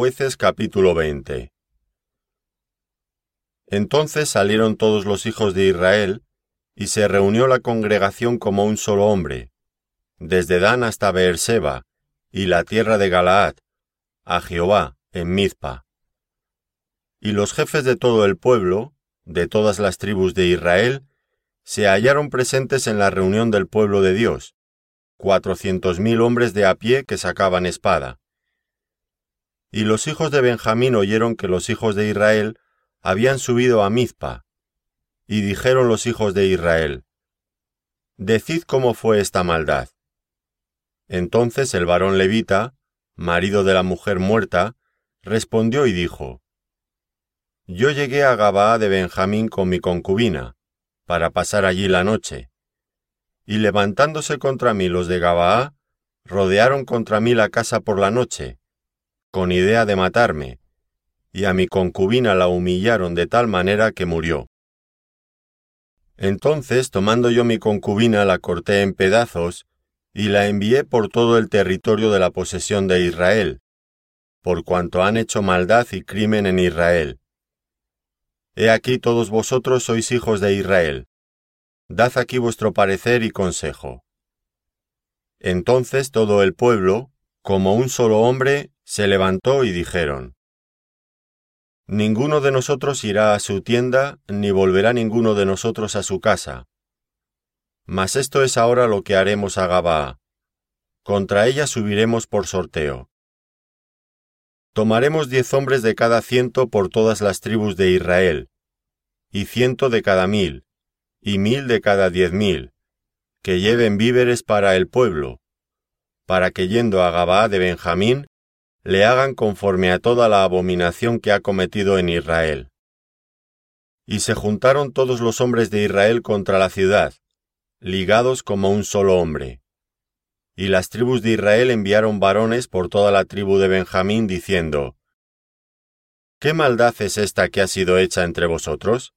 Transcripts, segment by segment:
Jueces capítulo 20 Entonces salieron todos los hijos de Israel, y se reunió la congregación como un solo hombre, desde Dan hasta Beerseba, y la tierra de Galaad, a Jehová, en Mizpa. Y los jefes de todo el pueblo, de todas las tribus de Israel, se hallaron presentes en la reunión del pueblo de Dios, cuatrocientos mil hombres de a pie que sacaban espada. Y los hijos de Benjamín oyeron que los hijos de Israel habían subido a Mizpa, y dijeron los hijos de Israel, Decid cómo fue esta maldad. Entonces el varón levita, marido de la mujer muerta, respondió y dijo, Yo llegué a Gabaa de Benjamín con mi concubina, para pasar allí la noche. Y levantándose contra mí los de Gabaa, rodearon contra mí la casa por la noche, con idea de matarme, y a mi concubina la humillaron de tal manera que murió. Entonces, tomando yo mi concubina, la corté en pedazos, y la envié por todo el territorio de la posesión de Israel, por cuanto han hecho maldad y crimen en Israel. He aquí todos vosotros sois hijos de Israel. Dad aquí vuestro parecer y consejo. Entonces todo el pueblo, como un solo hombre, se levantó y dijeron, Ninguno de nosotros irá a su tienda, ni volverá ninguno de nosotros a su casa. Mas esto es ahora lo que haremos a Gabaa. Contra ella subiremos por sorteo. Tomaremos diez hombres de cada ciento por todas las tribus de Israel, y ciento de cada mil, y mil de cada diez mil, que lleven víveres para el pueblo, para que yendo a Gabaa de Benjamín, le hagan conforme a toda la abominación que ha cometido en Israel. Y se juntaron todos los hombres de Israel contra la ciudad, ligados como un solo hombre. Y las tribus de Israel enviaron varones por toda la tribu de Benjamín, diciendo, ¿Qué maldad es esta que ha sido hecha entre vosotros?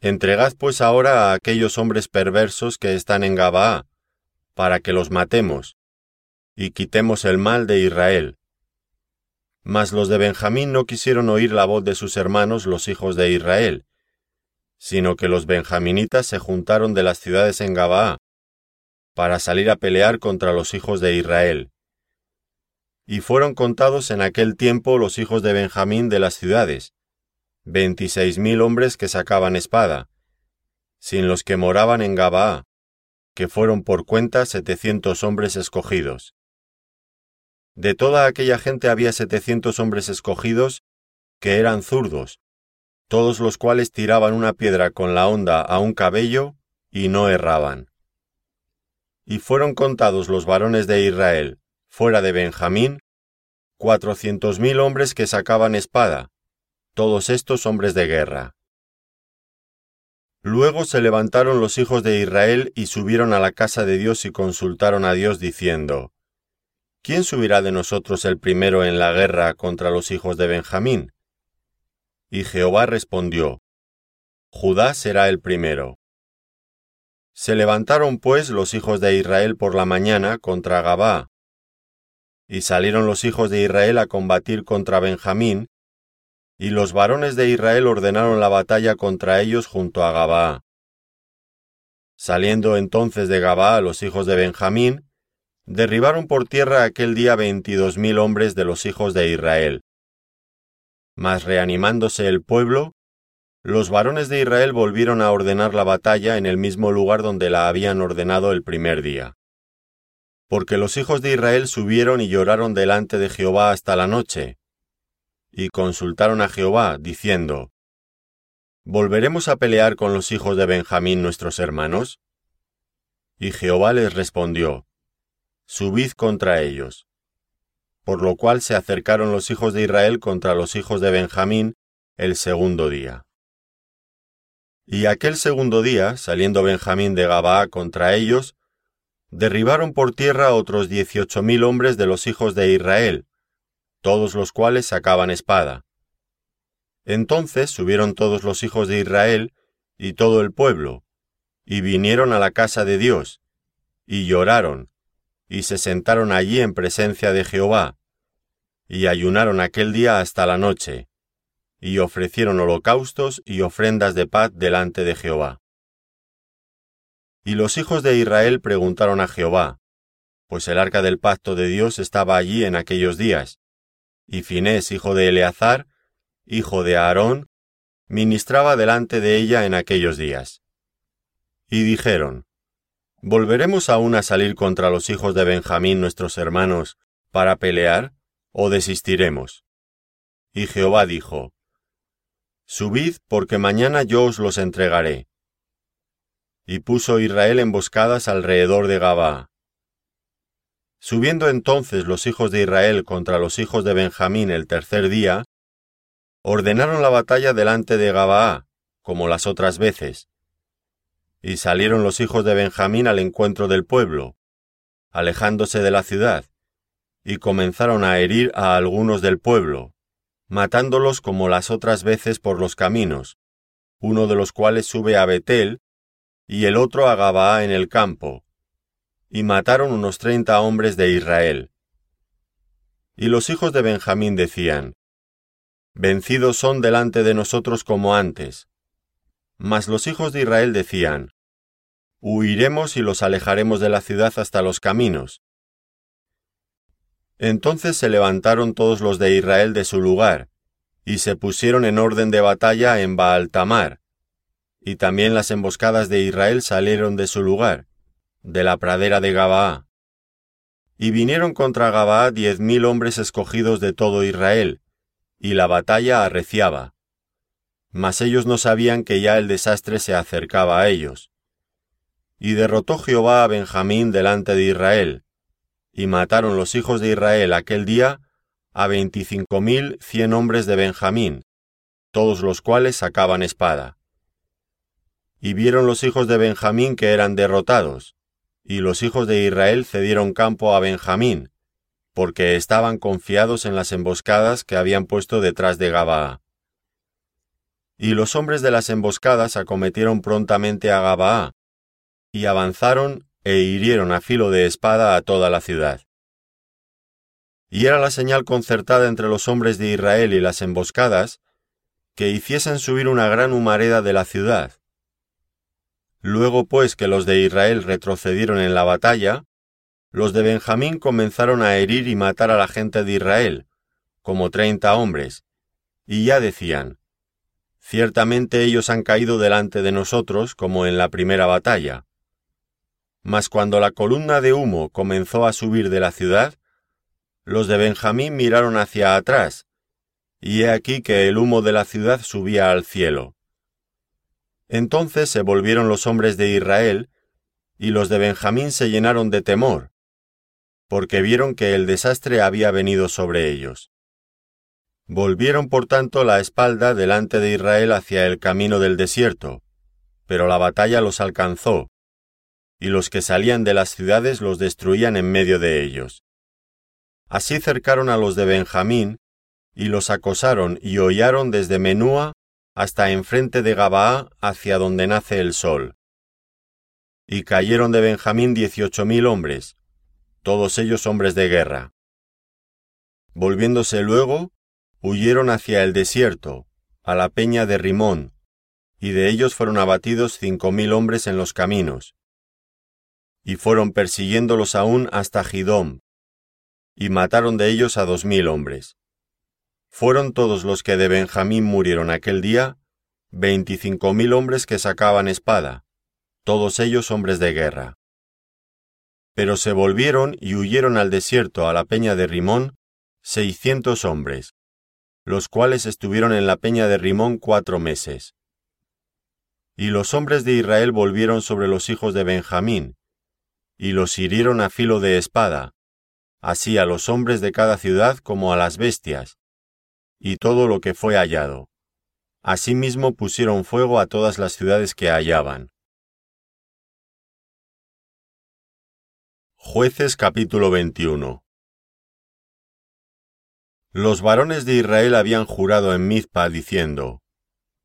Entregad pues ahora a aquellos hombres perversos que están en Gabaa, para que los matemos, y quitemos el mal de Israel. Mas los de Benjamín no quisieron oír la voz de sus hermanos los hijos de Israel, sino que los benjaminitas se juntaron de las ciudades en Gabaa, para salir a pelear contra los hijos de Israel. Y fueron contados en aquel tiempo los hijos de Benjamín de las ciudades, veintiséis mil hombres que sacaban espada, sin los que moraban en Gabaa, que fueron por cuenta setecientos hombres escogidos. De toda aquella gente había setecientos hombres escogidos que eran zurdos, todos los cuales tiraban una piedra con la honda a un cabello y no erraban. Y fueron contados los varones de Israel, fuera de Benjamín, cuatrocientos mil hombres que sacaban espada, todos estos hombres de guerra. Luego se levantaron los hijos de Israel y subieron a la casa de Dios y consultaron a Dios diciendo, ¿Quién subirá de nosotros el primero en la guerra contra los hijos de Benjamín? Y Jehová respondió, Judá será el primero. Se levantaron pues los hijos de Israel por la mañana contra Gabá. Y salieron los hijos de Israel a combatir contra Benjamín, y los varones de Israel ordenaron la batalla contra ellos junto a Gabá. Saliendo entonces de Gabá los hijos de Benjamín, derribaron por tierra aquel día veintidós mil hombres de los hijos de Israel. Mas reanimándose el pueblo, los varones de Israel volvieron a ordenar la batalla en el mismo lugar donde la habían ordenado el primer día. Porque los hijos de Israel subieron y lloraron delante de Jehová hasta la noche, y consultaron a Jehová, diciendo, ¿Volveremos a pelear con los hijos de Benjamín nuestros hermanos? Y Jehová les respondió, Subid contra ellos. Por lo cual se acercaron los hijos de Israel contra los hijos de Benjamín el segundo día. Y aquel segundo día, saliendo Benjamín de Gabaa contra ellos, derribaron por tierra otros dieciocho mil hombres de los hijos de Israel, todos los cuales sacaban espada. Entonces subieron todos los hijos de Israel y todo el pueblo, y vinieron a la casa de Dios, y lloraron, y se sentaron allí en presencia de Jehová, y ayunaron aquel día hasta la noche, y ofrecieron holocaustos y ofrendas de paz delante de Jehová. Y los hijos de Israel preguntaron a Jehová, pues el arca del pacto de Dios estaba allí en aquellos días, y Finés, hijo de Eleazar, hijo de Aarón, ministraba delante de ella en aquellos días. Y dijeron, ¿Volveremos aún a salir contra los hijos de Benjamín nuestros hermanos para pelear, o desistiremos? Y Jehová dijo, Subid, porque mañana yo os los entregaré. Y puso Israel emboscadas alrededor de Gabaa. Subiendo entonces los hijos de Israel contra los hijos de Benjamín el tercer día, ordenaron la batalla delante de Gabaa, como las otras veces. Y salieron los hijos de Benjamín al encuentro del pueblo, alejándose de la ciudad, y comenzaron a herir a algunos del pueblo, matándolos como las otras veces por los caminos, uno de los cuales sube a Betel, y el otro a Gabaa en el campo, y mataron unos treinta hombres de Israel. Y los hijos de Benjamín decían, Vencidos son delante de nosotros como antes. Mas los hijos de Israel decían, Huiremos y los alejaremos de la ciudad hasta los caminos. Entonces se levantaron todos los de Israel de su lugar, y se pusieron en orden de batalla en Baaltamar, y también las emboscadas de Israel salieron de su lugar, de la pradera de Gabaa. Y vinieron contra Gabaa diez mil hombres escogidos de todo Israel, y la batalla arreciaba. Mas ellos no sabían que ya el desastre se acercaba a ellos. Y derrotó Jehová a Benjamín delante de Israel, y mataron los hijos de Israel aquel día a veinticinco mil cien hombres de Benjamín, todos los cuales sacaban espada. Y vieron los hijos de Benjamín que eran derrotados, y los hijos de Israel cedieron campo a Benjamín, porque estaban confiados en las emboscadas que habían puesto detrás de Gabaa. Y los hombres de las emboscadas acometieron prontamente a Gabaa, y avanzaron e hirieron a filo de espada a toda la ciudad. Y era la señal concertada entre los hombres de Israel y las emboscadas, que hiciesen subir una gran humareda de la ciudad, Luego pues que los de Israel retrocedieron en la batalla, los de Benjamín comenzaron a herir y matar a la gente de Israel, como treinta hombres, y ya decían, Ciertamente ellos han caído delante de nosotros como en la primera batalla. Mas cuando la columna de humo comenzó a subir de la ciudad, los de Benjamín miraron hacia atrás, y he aquí que el humo de la ciudad subía al cielo. Entonces se volvieron los hombres de Israel, y los de Benjamín se llenaron de temor, porque vieron que el desastre había venido sobre ellos. Volvieron por tanto la espalda delante de Israel hacia el camino del desierto, pero la batalla los alcanzó, y los que salían de las ciudades los destruían en medio de ellos. Así cercaron a los de Benjamín, y los acosaron y hollaron desde Menúa hasta enfrente de Gabaa hacia donde nace el sol. Y cayeron de Benjamín dieciocho mil hombres, todos ellos hombres de guerra. Volviéndose luego, huyeron hacia el desierto, a la peña de Rimón, y de ellos fueron abatidos cinco mil hombres en los caminos. Y fueron persiguiéndolos aún hasta Gidom, y mataron de ellos a dos mil hombres. Fueron todos los que de Benjamín murieron aquel día, veinticinco mil hombres que sacaban espada, todos ellos hombres de guerra. Pero se volvieron y huyeron al desierto a la peña de Rimón seiscientos hombres, los cuales estuvieron en la peña de Rimón cuatro meses. Y los hombres de Israel volvieron sobre los hijos de Benjamín, y los hirieron a filo de espada, así a los hombres de cada ciudad como a las bestias, y todo lo que fue hallado. Asimismo pusieron fuego a todas las ciudades que hallaban. Jueces capítulo 21 Los varones de Israel habían jurado en Mizpa diciendo,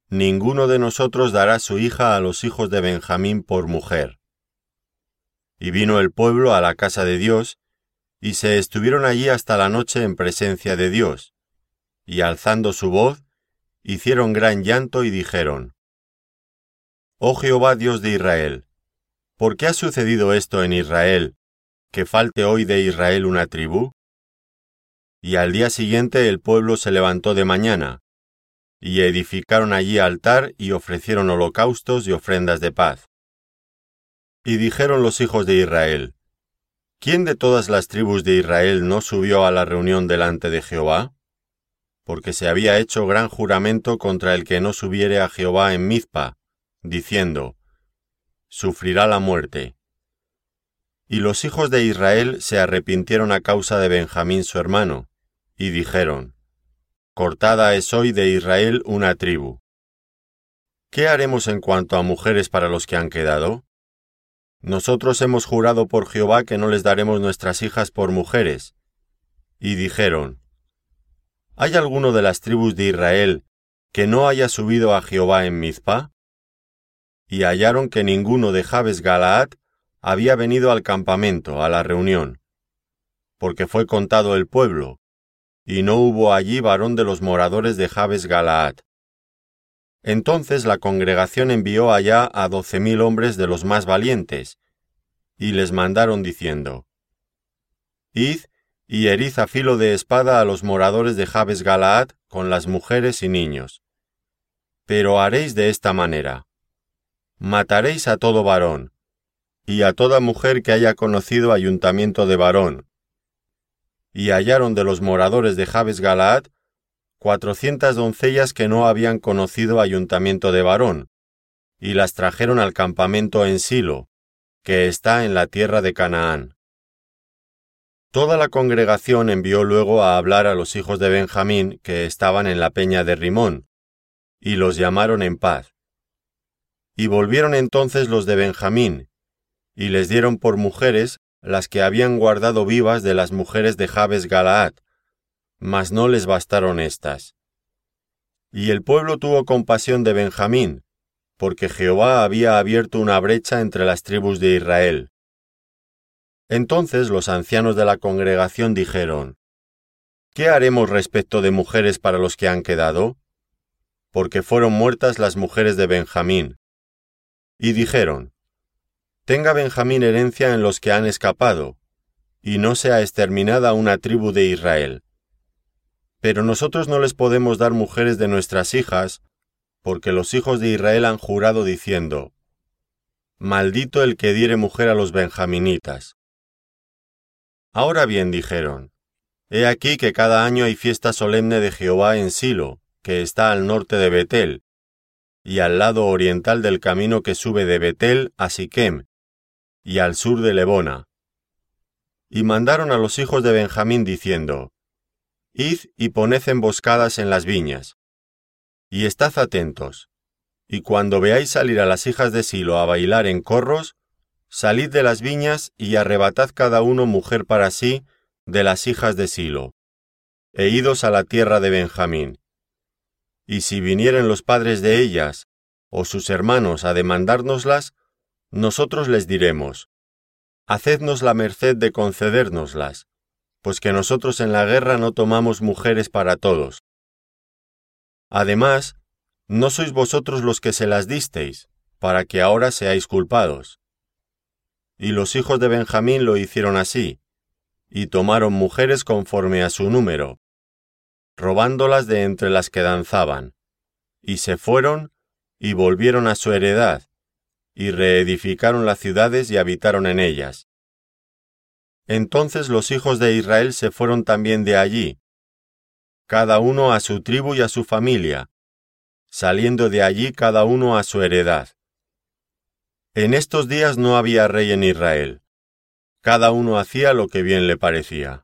Ninguno de nosotros dará su hija a los hijos de Benjamín por mujer. Y vino el pueblo a la casa de Dios, y se estuvieron allí hasta la noche en presencia de Dios, y alzando su voz, hicieron gran llanto y dijeron, Oh Jehová Dios de Israel, ¿por qué ha sucedido esto en Israel, que falte hoy de Israel una tribu? Y al día siguiente el pueblo se levantó de mañana, y edificaron allí altar y ofrecieron holocaustos y ofrendas de paz. Y dijeron los hijos de Israel, ¿quién de todas las tribus de Israel no subió a la reunión delante de Jehová? Porque se había hecho gran juramento contra el que no subiere a Jehová en Mizpa, diciendo, sufrirá la muerte. Y los hijos de Israel se arrepintieron a causa de Benjamín su hermano, y dijeron, Cortada es hoy de Israel una tribu. ¿Qué haremos en cuanto a mujeres para los que han quedado? Nosotros hemos jurado por Jehová que no les daremos nuestras hijas por mujeres. Y dijeron, ¿Hay alguno de las tribus de Israel que no haya subido a Jehová en Mizpa? Y hallaron que ninguno de Jabes Galaad había venido al campamento, a la reunión, porque fue contado el pueblo, y no hubo allí varón de los moradores de Jabes Galaad. Entonces la congregación envió allá a doce mil hombres de los más valientes, y les mandaron diciendo, Id y herid a filo de espada a los moradores de Jabes Galaad con las mujeres y niños. Pero haréis de esta manera. Mataréis a todo varón, y a toda mujer que haya conocido ayuntamiento de varón. Y hallaron de los moradores de Jabes Galaad cuatrocientas doncellas que no habían conocido ayuntamiento de varón, y las trajeron al campamento en Silo, que está en la tierra de Canaán. Toda la congregación envió luego a hablar a los hijos de Benjamín que estaban en la peña de Rimón, y los llamaron en paz. Y volvieron entonces los de Benjamín, y les dieron por mujeres las que habían guardado vivas de las mujeres de Jabes Galaad, mas no les bastaron éstas. Y el pueblo tuvo compasión de Benjamín, porque Jehová había abierto una brecha entre las tribus de Israel. Entonces los ancianos de la congregación dijeron, ¿Qué haremos respecto de mujeres para los que han quedado? Porque fueron muertas las mujeres de Benjamín. Y dijeron, Tenga Benjamín herencia en los que han escapado, y no sea exterminada una tribu de Israel. Pero nosotros no les podemos dar mujeres de nuestras hijas, porque los hijos de Israel han jurado diciendo, Maldito el que diere mujer a los benjaminitas. Ahora bien dijeron, He aquí que cada año hay fiesta solemne de Jehová en Silo, que está al norte de Betel, y al lado oriental del camino que sube de Betel a Siquem, y al sur de Lebona. Y mandaron a los hijos de Benjamín diciendo, Id y poned emboscadas en las viñas. Y estad atentos. Y cuando veáis salir a las hijas de Silo a bailar en corros, salid de las viñas y arrebatad cada uno mujer para sí de las hijas de Silo, e idos a la tierra de Benjamín. Y si vinieren los padres de ellas, o sus hermanos a demandárnoslas, nosotros les diremos, Hacednos la merced de concedérnoslas, pues que nosotros en la guerra no tomamos mujeres para todos. Además, no sois vosotros los que se las disteis, para que ahora seáis culpados. Y los hijos de Benjamín lo hicieron así, y tomaron mujeres conforme a su número, robándolas de entre las que danzaban, y se fueron y volvieron a su heredad, y reedificaron las ciudades y habitaron en ellas. Entonces los hijos de Israel se fueron también de allí, cada uno a su tribu y a su familia, saliendo de allí cada uno a su heredad. En estos días no había rey en Israel. Cada uno hacía lo que bien le parecía.